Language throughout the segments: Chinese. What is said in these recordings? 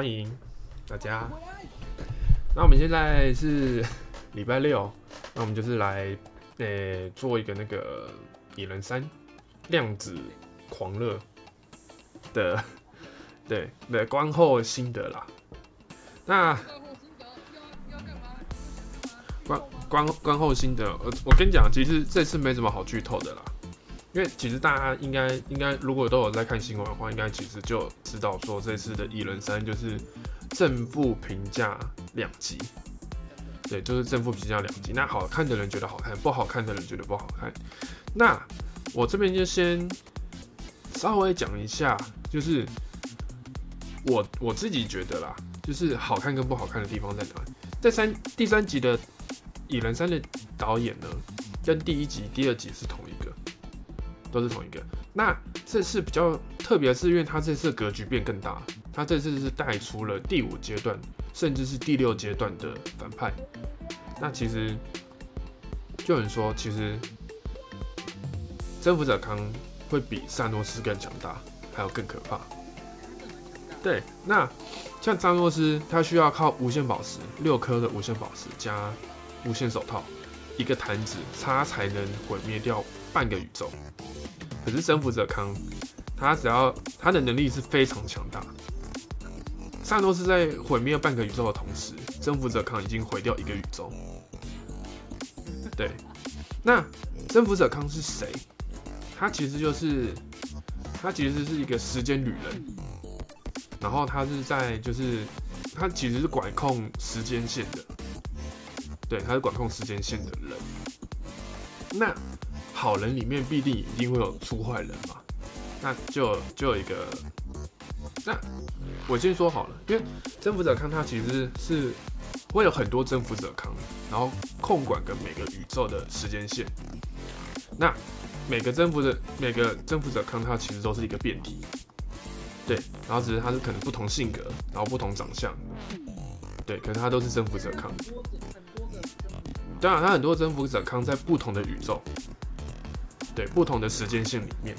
欢迎大家。那我们现在是 礼拜六，那我们就是来呃做一个那个蚁人三量子狂热的 对的观后心得啦。那观观观后心得，我我跟你讲，其实这次没什么好剧透的啦。因为其实大家应该应该如果都有在看新闻的话，应该其实就知道说这次的蚁人三就是正负评价两极，对，就是正负评价两极。那好看的人觉得好看，不好看的人觉得不好看。那我这边就先稍微讲一下，就是我我自己觉得啦，就是好看跟不好看的地方在哪里。在三第三集的蚁人三的导演呢，跟第一集、第二集是同一。都是同一个。那这次比较特别是，因为它这次格局变更大，它这次是带出了第五阶段，甚至是第六阶段的反派。那其实就有人说，其实征服者康会比萨诺斯更强大，还有更可怕。对，那像萨诺斯，他需要靠无限宝石六颗的无限宝石加无限手套，一个弹指，他才能毁灭掉半个宇宙。可是征服者康，他只要他的能力是非常强大的。萨诺斯在毁灭半个宇宙的同时，征服者康已经毁掉一个宇宙。对，那征服者康是谁？他其实就是他其实是一个时间旅人，然后他是在就是他其实是管控时间线的，对，他是管控时间线的人。那好人里面必定一定会有出坏人嘛，那就就有一个，那我先说好了，因为征服者康他其实是会有很多征服者康，然后控管跟每个宇宙的时间线，那每个征服的每个征服者康他其实都是一个变体，对，然后只是他是可能不同性格，然后不同长相，对，可是他都是征服者康，当然他很多征服者康在不同的宇宙。对不同的时间线里面，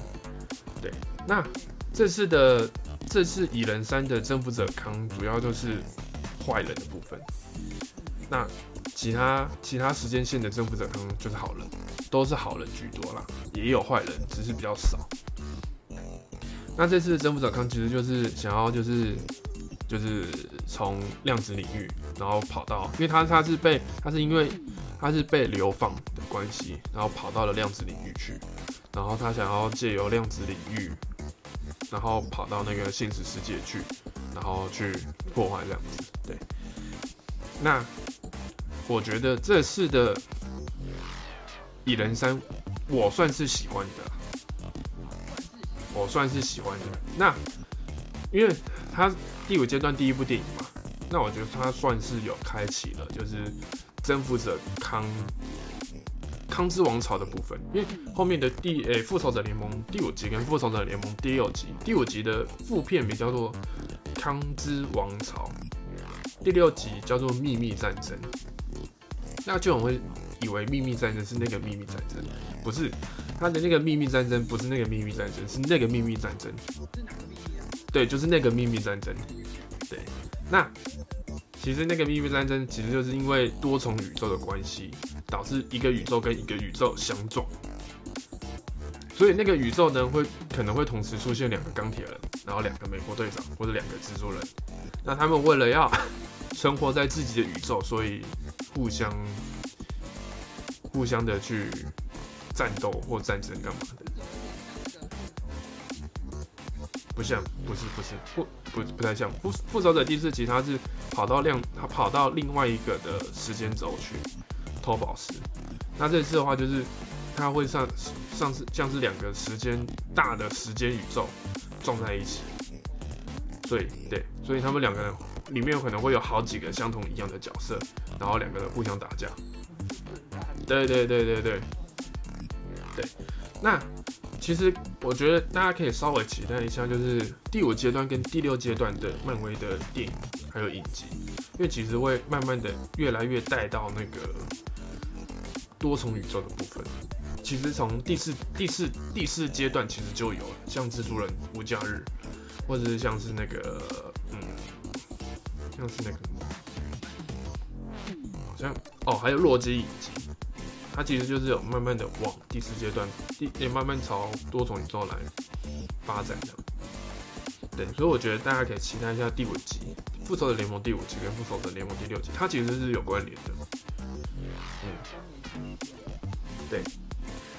对，那这次的这次蚁人三的征服者康主要就是坏人的部分，那其他其他时间线的征服者康就是好人，都是好人居多啦，也有坏人，只是比较少。那这次的征服者康其实就是想要就是就是从量子领域，然后跑到，因为他他是被他是因为。他是被流放的关系，然后跑到了量子领域去，然后他想要借由量子领域，然后跑到那个现实世界去，然后去破坏这样子。对，那我觉得这次的蚁人三，我算是喜欢的，我算是喜欢的。那因为他第五阶段第一部电影嘛，那我觉得他算是有开启了，就是。征服者康康之王朝的部分，因为后面的第诶复仇者联盟第五集跟复仇者联盟第六集，第五集的副片名叫做康之王朝，第六集叫做秘密战争。那就我会以为秘密战争是那个秘密战争，不是他的那个秘密战争，不是那个秘密战争，是那个秘密战争。是哪个秘密对，就是那个秘密战争。对，那。其实那个秘密战争其实就是因为多重宇宙的关系，导致一个宇宙跟一个宇宙相撞，所以那个宇宙呢会可能会同时出现两个钢铁人，然后两个美国队长或者两个蜘蛛人，那他们为了要 生活在自己的宇宙，所以互相互相的去战斗或战争干嘛的。不像，不是，不是，不，不，不太像。复复仇者第四集，他是跑到亮，他跑到另外一个的时间轴去偷宝石。那这次的话，就是他会上上次像是两个时间大的时间宇宙撞在一起。所以，对，所以他们两个人里面有可能会有好几个相同一样的角色，然后两个人互相打架。对对对对对，对，那。其实我觉得大家可以稍微期待一下，就是第五阶段跟第六阶段的漫威的电影还有影集，因为其实会慢慢的越来越带到那个多重宇宙的部分。其实从第四、第四、第四阶段其实就有了，像蜘蛛人无假日，或者是像是那个嗯像是那个，好像哦，还有洛基影集，它其实就是有慢慢的往第四阶段，第也慢慢朝多重宇宙来发展的。对，所以我觉得大家可以期待一下第五集《复仇者联盟》第五集跟《复仇者联盟》第六集，它其实是有关联的。嗯，对。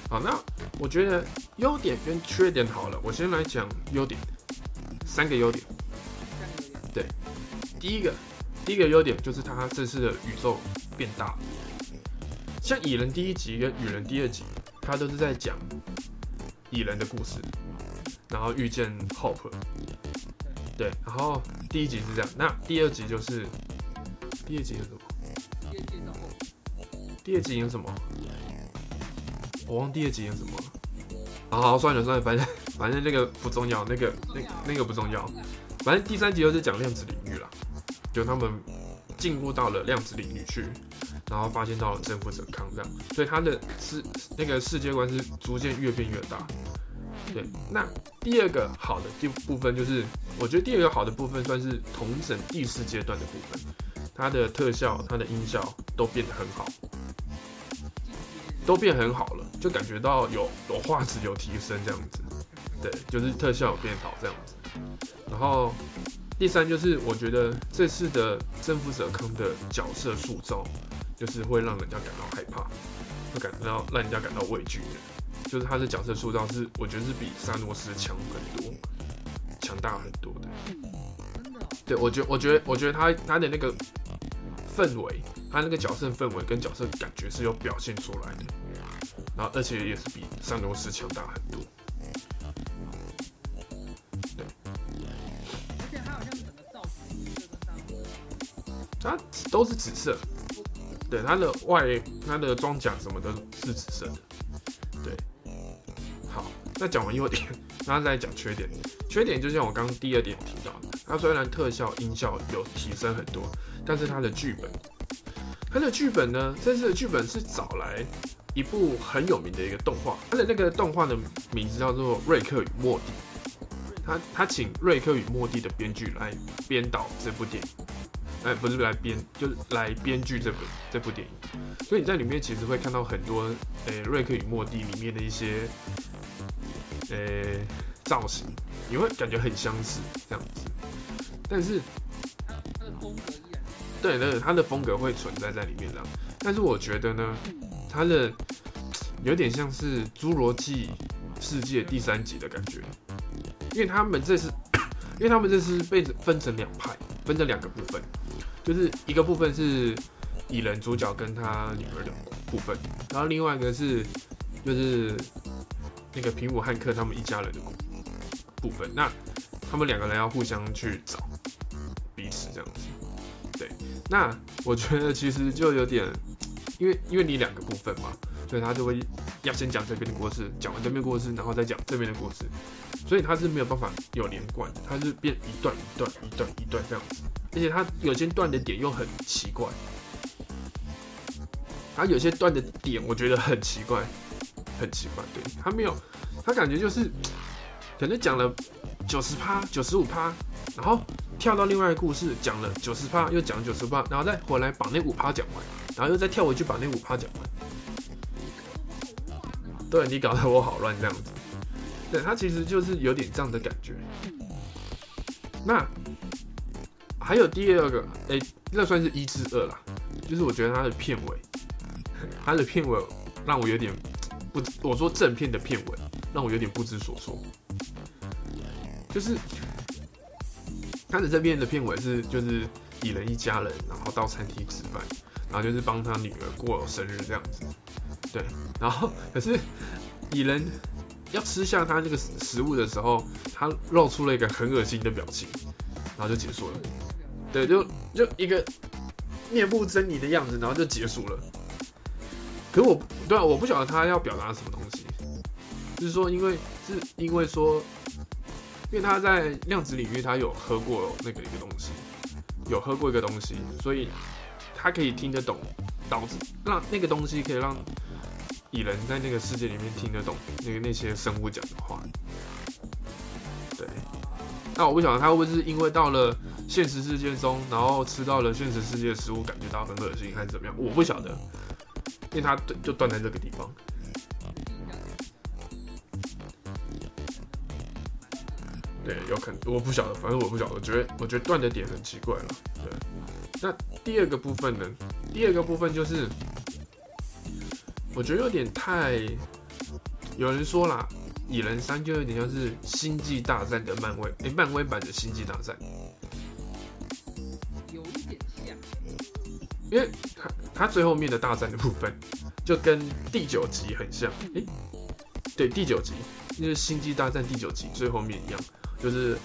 好，那我觉得优点跟缺点好了，我先来讲优点，三个优点。对，第一个，第一个优点就是它这次的宇宙变大，像蚁人第一集跟蚁人第二集，它都是在讲蚁人的故事，然后遇见 Hope。对，然后第一集是这样，那第二集就是第二集有什么？第二集有什么？我忘第二集有什么了。好好算了算了，反正反正那个不重要，那个那那个不重要。反正第三集就是讲量子领域了，就他们进入到了量子领域去，然后发现到了征服者康这样，所以他的世那个世界观是逐渐越变越大。对，那第二个好的第部分就是，我觉得第二个好的部分算是同整第四阶段的部分，它的特效、它的音效都变得很好。都变很好了，就感觉到有有画质有提升这样子，对，就是特效有变好这样子。然后第三就是我觉得这次的征服者坑的角色塑造，就是会让人家感到害怕，会感到让人家感到畏惧的，就是他的角色塑造是我觉得是比萨诺斯强很多，强大很多的。对我觉我觉得我觉得他他的那个氛围。他那个角色氛围跟角色感觉是有表现出来的，然后而且也是比沙诺斯强大很多。对，而且他好像造型他都是紫色，对，他的外他的装甲什么的是紫色的。对，好，那讲完优点，然后再讲缺点。缺点就像我刚第二点提到，它虽然特效音效有提升很多，但是它的剧本。它的剧本呢？这次的剧本是找来一部很有名的一个动画，它的那个动画的名字叫做《瑞克与莫蒂》。他他请瑞克与莫蒂的编剧来编导这部电影，哎，不是来编，就是来编剧这部这部电影。所以你在里面其实会看到很多，诶，瑞克与莫蒂里面的一些，诶，造型，你会感觉很相似这样子，但是。对对，他的风格会存在在里面的，但是我觉得呢，他的有点像是《侏罗纪世界》第三集的感觉，因为他们这是，因为他们这是被分成两派，分成两个部分，就是一个部分是蚁人主角跟他女儿的部分，然后另外一个是就是那个平武汉克他们一家人的部分，那他们两个人要互相去找彼此这样子。对那我觉得其实就有点，因为因为你两个部分嘛，所以他就会要先讲这边的故事，讲完这边故事，然后再讲这边的故事，所以他是没有办法有连贯，他是变一段一段一段一段这样子，而且他有些断的点又很奇怪，他有些断的点我觉得很奇怪，很奇怪，对他没有，他感觉就是可能讲了九十趴九十五趴，然后。跳到另外一个故事，讲了九十趴，又讲九十趴，然后再回来把那五趴讲完，然后又再跳回去把那五趴讲完。对你搞得我好乱这样子。对他其实就是有点这样的感觉。那还有第二个，哎，那算是一至二啦。就是我觉得他的片尾，他的片尾让我有点不，我说正片的片尾让我有点不知所措，就是。他的这边的片尾是就是蚁人一家人，然后到餐厅吃饭，然后就是帮他女儿过生日这样子，对，然后 可是蚁人要吃下他那个食物的时候，他露出了一个很恶心的表情，然后就结束了，对，就就一个面目狰狞的样子，然后就结束了。可是我对啊，我不晓得他要表达什么东西，就是说，因为是因为说。因为他在量子领域，他有喝过那个一个东西，有喝过一个东西，所以他可以听得懂，导致让那个东西可以让蚁人在那个世界里面听得懂那个那些生物讲的话。我不晓得他会不会是因为到了现实世界中，然后吃到了现实世界的食物，感觉到很恶心，还是怎么样？我不晓得，因为他就断在这个地方。对，有可能，我不晓得，反正我不晓得，我觉得我觉得断的点很奇怪了。对，那第二个部分呢？第二个部分就是，我觉得有点太，有人说啦，《蚁人三》就有点像是《星际大战》的漫威，哎，漫威版的《星际大战》，有一点像，因为它它最后面的大战的部分，就跟第九集很像，哎，对，第九集就是《星际大战》第九集最后面一样。就是，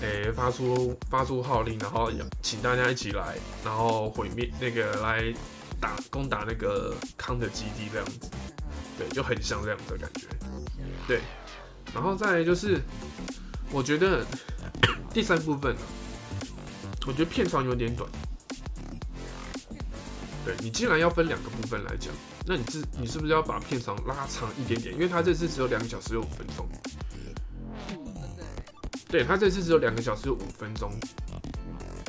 诶，发出发出号令，然后请大家一起来，然后毁灭那个来打攻打那个康的基地这样子，对，就很像这样的感觉，对。然后再就是，我觉得第三部分，我觉得片长有点短。对你既然要分两个部分来讲，那你是你是不是要把片长拉长一点点？因为它这次只有两个小时有五分钟。对他这次只有两个小时五分钟，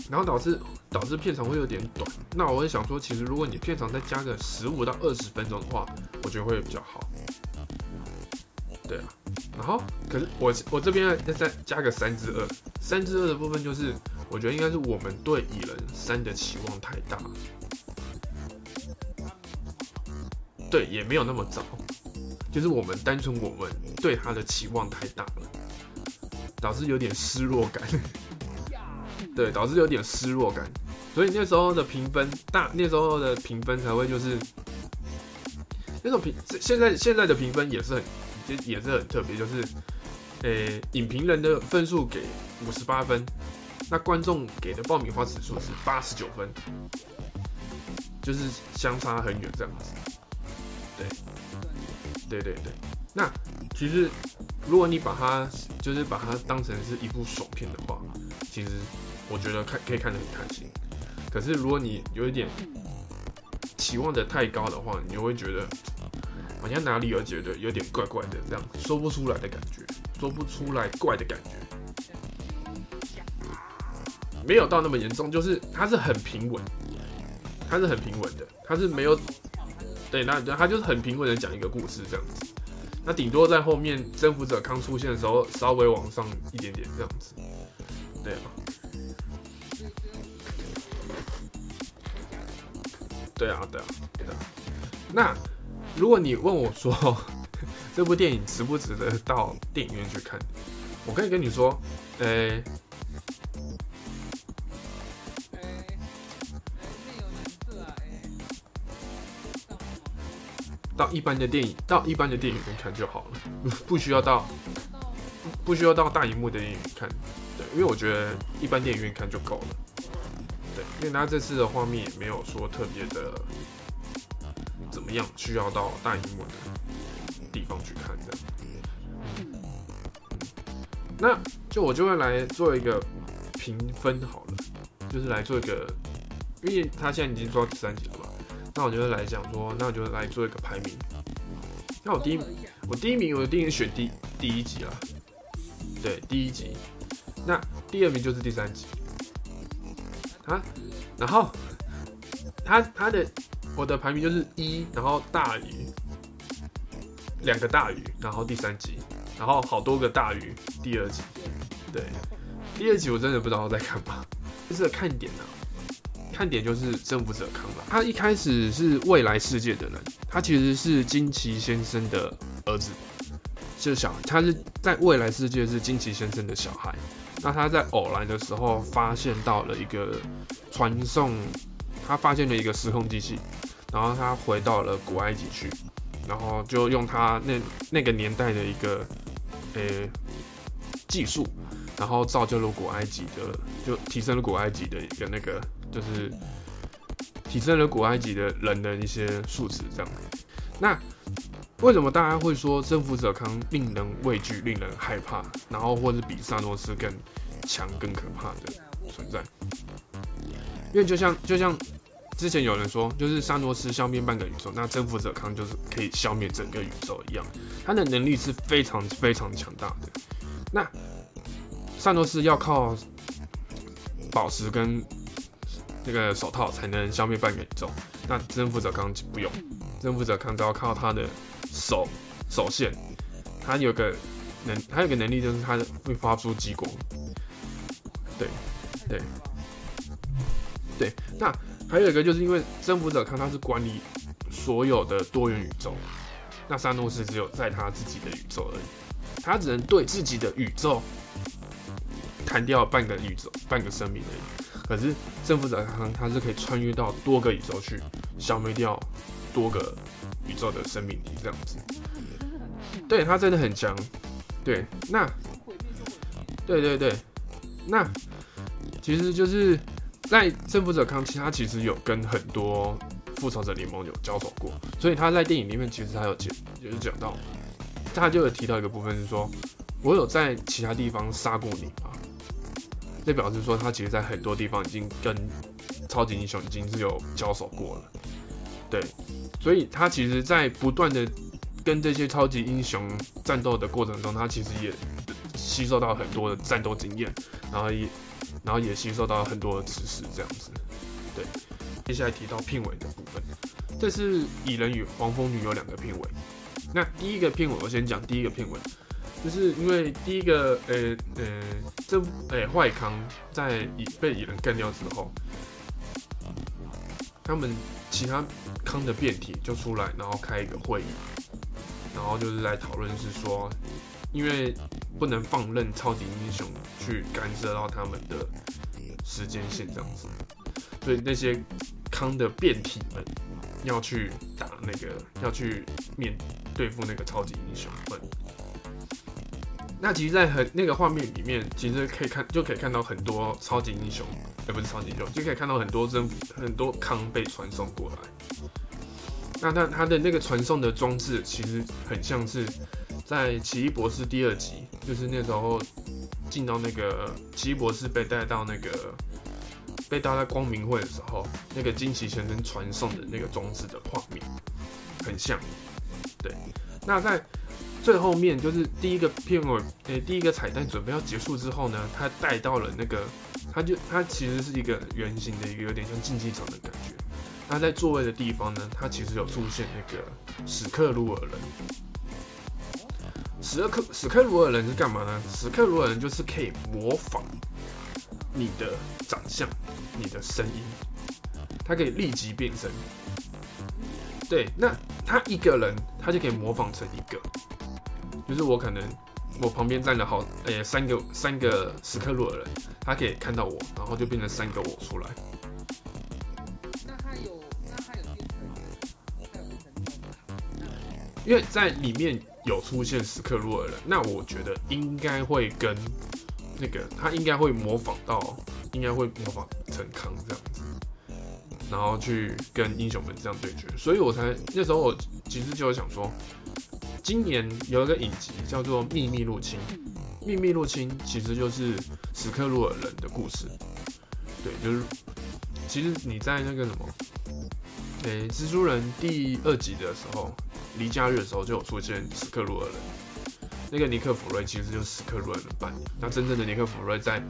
然后导致导致片长会有点短。那我会想说，其实如果你片长再加个十五到二十分钟的话，我觉得会比较好。对啊，然后可是我我这边再再加个三之二，三之二的部分就是我觉得应该是我们对蚁人三的期望太大，对，也没有那么早，就是我们单纯我们对他的期望太大了。导致有点失落感，对，导致有点失落感，所以那时候的评分大，那时候的评分才会就是那种评，现在现在的评分也是很，其实也是很特别，就是，呃，影评人的分数给五十八分，那观众给的爆米花指数是八十九分，就是相差很远这样子，对，对对对，那其实。如果你把它就是把它当成是一部爽片的话，其实我觉得看可以看得很开心。可是如果你有一点期望的太高的话，你就会觉得好像哪里有觉得有点怪怪的，这样说不出来的感觉，说不出来怪的感觉。没有到那么严重，就是它是很平稳，它是很平稳的，它是没有对，那它就是很平稳的讲一个故事这样子。那顶多在后面征服者刚出现的时候，稍微往上一点点这样子，对啊，对啊，对啊，对啊。那如果你问我说 这部电影值不值得到电影院去看，我可以跟你说，呃。到一般的电影，到一般的电影院看就好了，不需要到不需要到大荧幕的电影院看，对，因为我觉得一般电影院看就够了，对，因为他这次的画面也没有说特别的怎么样，需要到大荧幕的地方去看的。那就我就会来做一个评分好了，就是来做一个，因为他现在已经做到第三集了嘛。那我就来讲说，那我就来做一个排名。那我第一，我第一名，我一定选第第一集了。对，第一集。那第二名就是第三集。啊，然后他他的我的排名就是一，然后大于两个大于，然后第三集，然后好多个大于第二集。对，第二集我真的不知道在干嘛，就是看点呢。看点就是征服者康吧，他一开始是未来世界的人，他其实是金奇先生的儿子，是小他是在未来世界是金奇先生的小孩。那他在偶然的时候发现到了一个传送，他发现了一个时空机器，然后他回到了古埃及去，然后就用他那那个年代的一个呃技术，然后造就了古埃及的，就提升了古埃及的一个那个。就是提升了古埃及的人的一些素质，这样。那为什么大家会说征服者康令人畏惧、令人害怕，然后或者比萨诺斯更强、更可怕的存在？因为就像就像之前有人说，就是萨诺斯消灭半个宇宙，那征服者康就是可以消灭整个宇宙一样，他的能力是非常非常强大的。那萨诺斯要靠宝石跟那个手套才能消灭半个宇宙，那征服者康不用，征服者康都要靠他的手手线，他有个能，他有个能力就是他会发出激光，对对对，那还有一个就是因为征服者康他是管理所有的多元宇宙，那萨诺斯只有在他自己的宇宙而已，他只能对自己的宇宙。砍掉半个宇宙，半个生命而已。可是征服者康他是可以穿越到多个宇宙去，消灭掉多个宇宙的生命体这样子。对他真的很强。对，那，对对对，那其实就是在征服者康，熙他其实有跟很多复仇者联盟有交手过，所以他在电影里面其实他有讲，有讲到，他就有提到一个部分是说，我有在其他地方杀过你啊？这表示说，他其实，在很多地方已经跟超级英雄已经是有交手过了，对，所以他其实，在不断的跟这些超级英雄战斗的过程中，他其实也吸收到很多的战斗经验，然后也，然后也吸收到很多的知识，这样子，对。接下来提到片尾的部分，这是蚁人与黄蜂女有两个片尾，那第一个片尾我先讲第一个片尾。就是因为第一个，呃呃，这诶坏康在蚁被蚁人干掉之后，他们其他康的变体就出来，然后开一个会议，然后就是来讨论是说，因为不能放任超级英雄去干涉到他们的时间线这样子，所以那些康的变体们要去打那个，要去面对付那个超级英雄们。那其实，在很那个画面里面，其实可以看，就可以看到很多超级英雄，而不是超级英雄，就可以看到很多真很多康被传送过来。那他他的那个传送的装置，其实很像是在奇异博士第二集，就是那时候进到那个奇异博士被带到那个被带到光明会的时候，那个惊奇先生传送的那个装置的画面，很像。对，那在。最后面就是第一个片尾，诶，第一个彩蛋准备要结束之后呢，他带到了那个，他就他其实是一个圆形的一个有点像竞技场的感觉。那在座位的地方呢，他其实有出现那个史克鲁尔人。史克史克鲁尔人是干嘛呢？史克鲁尔人就是可以模仿你的长相、你的声音，他可以立即变身。对，那他一个人，他就可以模仿成一个。就是我可能我旁边站了好诶三个三个史克鲁尔人，他可以看到我，然后就变成三个我出来。那他有那他有变成因为在里面有出现史克鲁尔人，那我觉得应该会跟那个他应该会模仿到，应该会模仿成康这样子，然后去跟英雄们这样对决，所以我才那时候我其实就想说。今年有一个影集叫做《秘密入侵》，《秘密入侵》其实就是史克鲁尔人的故事。对，就是其实你在那个什么，诶，蜘蛛人第二集的时候，离家日的时候就有出现史克鲁尔人。那个尼克弗瑞其实就是史克鲁尔人扮演。那真正的尼克弗瑞在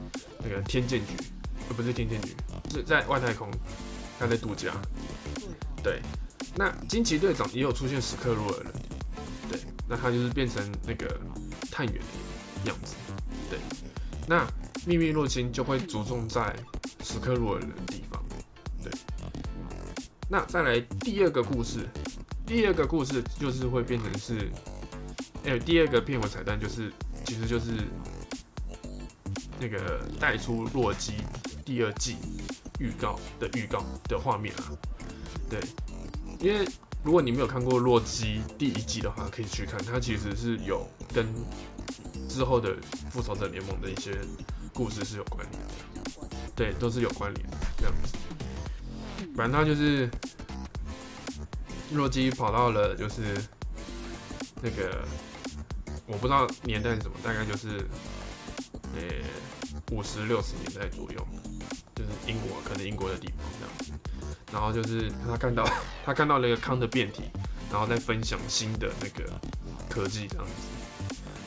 那个天剑局，呃，不是天剑局，是在外太空，他在度假。对，那惊奇队长也有出现史克鲁尔人。对那他就是变成那个探员的样子，对。那秘密入侵就会着重在史克鲁尔人的地方，对。那再来第二个故事，第二个故事就是会变成是，哎，第二个片尾彩蛋就是，其实就是那个带出洛基第二季预告的预告的画面啊，对，因为。如果你没有看过《洛基》第一季的话，可以去看，它其实是有跟之后的《复仇者联盟》的一些故事是有关联的，对，都是有关联的这样子。反正他就是洛基跑到了，就是那个我不知道年代是什么，大概就是呃五十六十年代左右，就是英国，可能英国的地方这样子。然后就是他看到他看到那个康的变体，然后在分享新的那个科技这样子。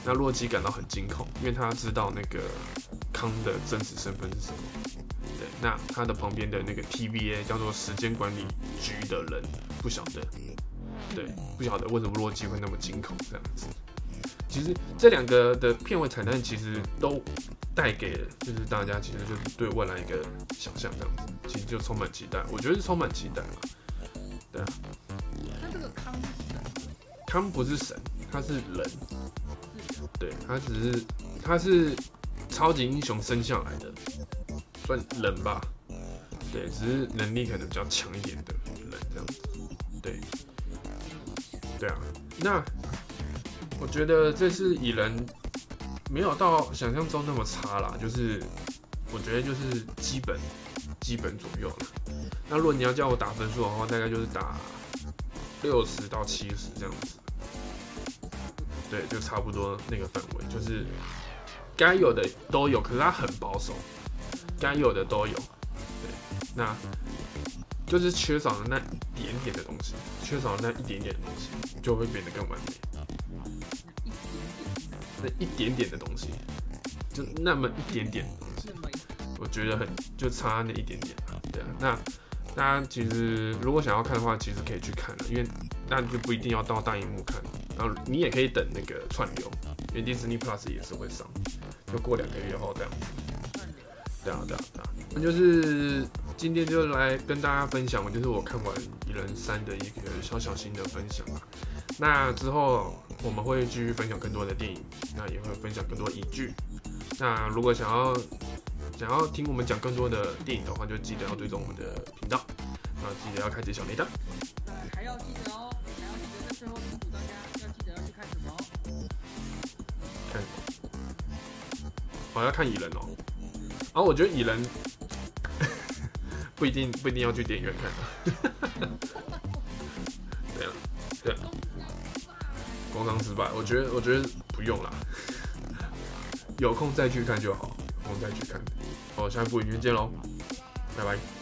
那洛基感到很惊恐，因为他知道那个康的真实身份是什么。对，那他的旁边的那个 TVA 叫做时间管理局的人不晓得，对，不晓得为什么洛基会那么惊恐这样子。其实这两个的片尾彩蛋其实都带给就是大家其实就是对未来一个想象这样子，其实就充满期待，我觉得是充满期待嘛。对啊，那这个康是神，康不是神，他是人，对他只是他是超级英雄生下来的，算人吧，对，只是能力可能比较强一点的人这样子，对，对啊，那我觉得这次蚁人没有到想象中那么差啦，就是我觉得就是基本基本左右了。那如果你要叫我打分数的话，大概就是打六十到七十这样子，对，就差不多那个范围，就是该有的都有，可是它很保守，该有的都有，对，那就是缺少了那一点点的东西，缺少了那一点点的东西，就会变得更完美。那一点点的东西，就那么一点点的东西，我觉得很就差那一点点，对啊。那大家其实如果想要看的话，其实可以去看了，因为那就不一定要到大荧幕看，然后你也可以等那个串流，因为 Disney Plus 也是会上，就过两个月后这样。对啊，对啊，对啊。那就是今天就来跟大家分享，就是我看完《蚁人三》的一个小小心的分享啊。那之后我们会继续分享更多的电影，那也会分享更多影剧。那如果想要想要听我们讲更多的电影的话，就记得要追踪我们的频道，那记得要开启小铃铛。那还要记得哦，还要记得在最后叮嘱大家要记得要去看什么哦。看，我、要看蚁人哦。然、后我觉得蚁人 不一定不一定要去电影院看工商失败，我觉得我觉得不用啦，有空再去看就好，有空再去看。好，下一部影片见喽，拜拜。